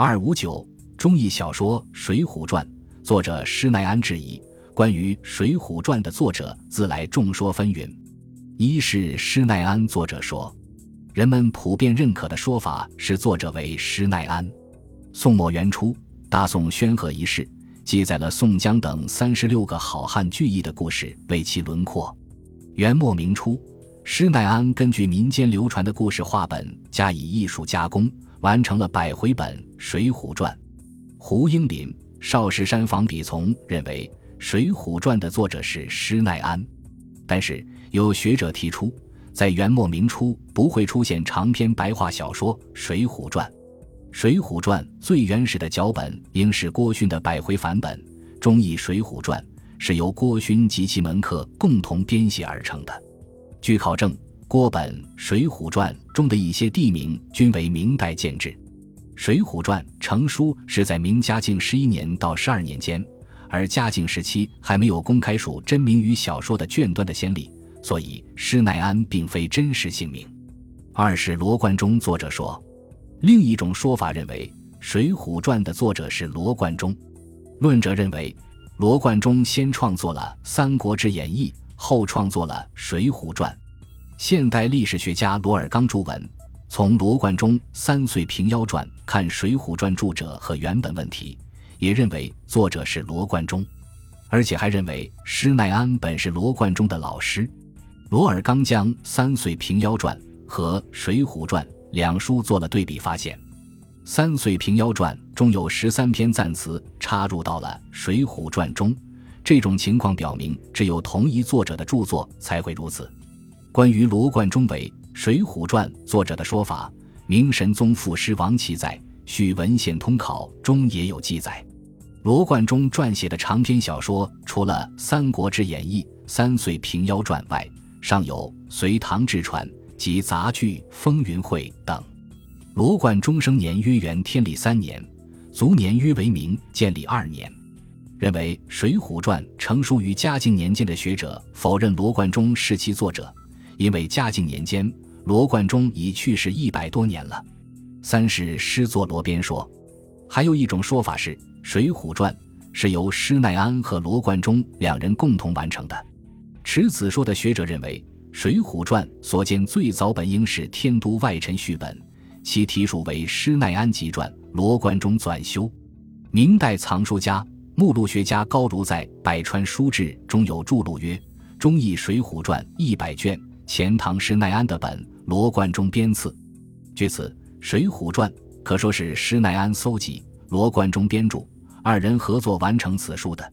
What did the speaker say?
二五九中译小说《水浒传》，作者施耐庵质疑。关于《水浒传》的作者，自来众说纷纭。一是施耐庵作者说，人们普遍认可的说法是作者为施耐庵。宋末元初，大宋宣和一世记载了宋江等三十六个好汉聚义的故事，为其轮廓。元末明初，施耐庵根据民间流传的故事话本加以艺术加工，完成了百回本《水浒传》。胡应麟、少室山房笔从认为。《水浒传》的作者是施耐庵，但是有学者提出，在元末明初不会出现长篇白话小说《水浒传》。《水浒传》最原始的脚本应是郭勋的百回繁本，中译《水浒传》是由郭勋及其门客共同编写而成的。据考证，郭本《水浒传》中的一些地名均为明代建制，《水浒传》成书是在明嘉靖十一年到十二年间。而嘉靖时期还没有公开署真名与小说的卷端的先例，所以施耐庵并非真实姓名。二是罗贯中作者说，另一种说法认为《水浒传》的作者是罗贯中。论者认为，罗贯中先创作了《三国志演义》，后创作了《水浒传》。现代历史学家罗尔刚著文，从罗贯中《三岁平妖传》看《水浒传》著者和原本问题。也认为作者是罗贯中，而且还认为施耐庵本是罗贯中的老师。罗尔刚将《三岁平妖传》和《水浒传》两书做了对比，发现《三岁平妖传》中有十三篇赞词插入到了《水浒传》中，这种情况表明只有同一作者的著作才会如此。关于罗贯中为《水浒传》作者的说法，明神宗副师王琦在《续文献通考》中也有记载。罗贯中撰写的长篇小说，除了《三国志演义》《三岁平妖传》外，尚有《隋唐志传》及杂剧《风云会》等。罗贯中生年约元天历三年，卒年约为明建立二年。认为《水浒传》成书于嘉靖年间的学者否认罗贯中是其作者，因为嘉靖年间罗贯中已去世一百多年了。三是诗作罗编说，还有一种说法是。《水浒传》是由施耐庵和罗贯中两人共同完成的。持此说的学者认为，《水浒传》所见最早本应是天都外臣续本，其题属为施耐庵集传，罗贯中纂修。明代藏书家、目录学家高儒在《百川书志》中有著录曰：“中译《水浒传》一百卷，钱塘施耐庵的本，罗贯中编次。”据此，《水浒传》可说是施耐庵搜集，罗贯中编著。二人合作完成此书的。